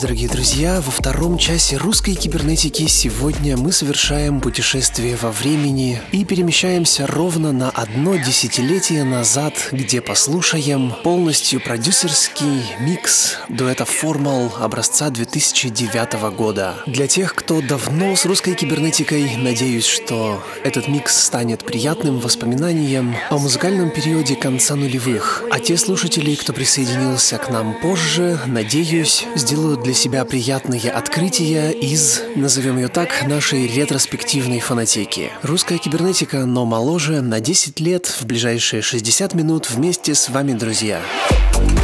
дорогие друзья! Во втором часе русской кибернетики сегодня мы совершаем путешествие во времени и перемещаемся ровно на одно десятилетие назад, где послушаем полностью продюсерский микс дуэта Formal образца 2009 года. Для тех, кто давно с русской кибернетикой, надеюсь, что этот микс станет приятным воспоминанием о музыкальном периоде конца нулевых. А те слушатели, кто присоединился к нам позже, надеюсь, сделают для себя приятные открытия из, назовем ее так, нашей ретроспективной фанатеки. Русская кибернетика, но моложе, на 10 лет, в ближайшие 60 минут вместе с вами, друзья. this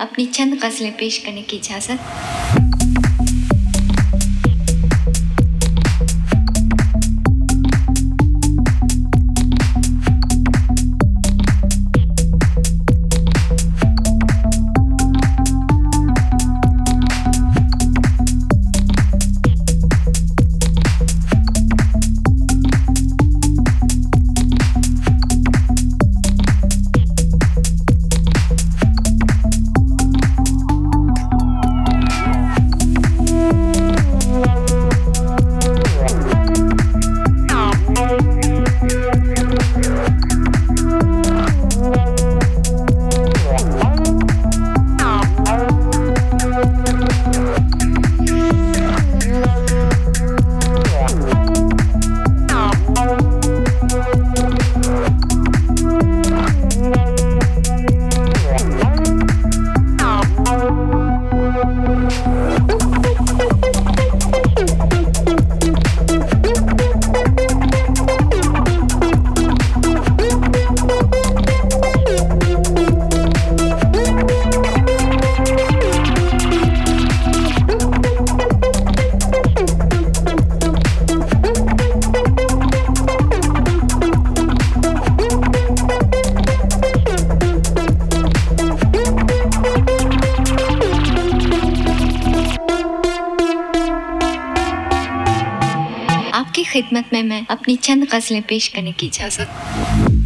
अपनी चंद गज़लें पेश करने की इजाज़त। अपनी चंद गज़लें पेश करने की इजाज़त।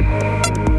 Música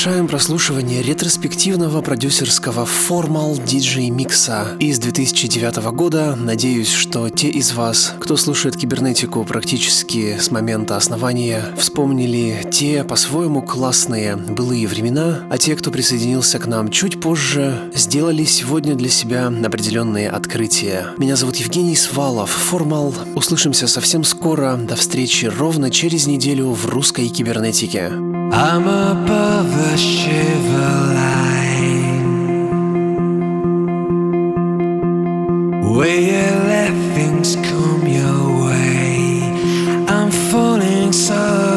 завершаем прослушивание ретроспективного продюсерского формал диджей микса из 2009 года. Надеюсь, что те из вас, кто слушает кибернетику практически с момента основания, вспомнили те по-своему классные былые времена, а те, кто присоединился к нам чуть позже, сделали сегодня для себя определенные открытия. Меня зовут Евгений Свалов, формал. Услышимся совсем скоро. До встречи ровно через неделю в русской кибернетике. I'm above the shiver line so sun.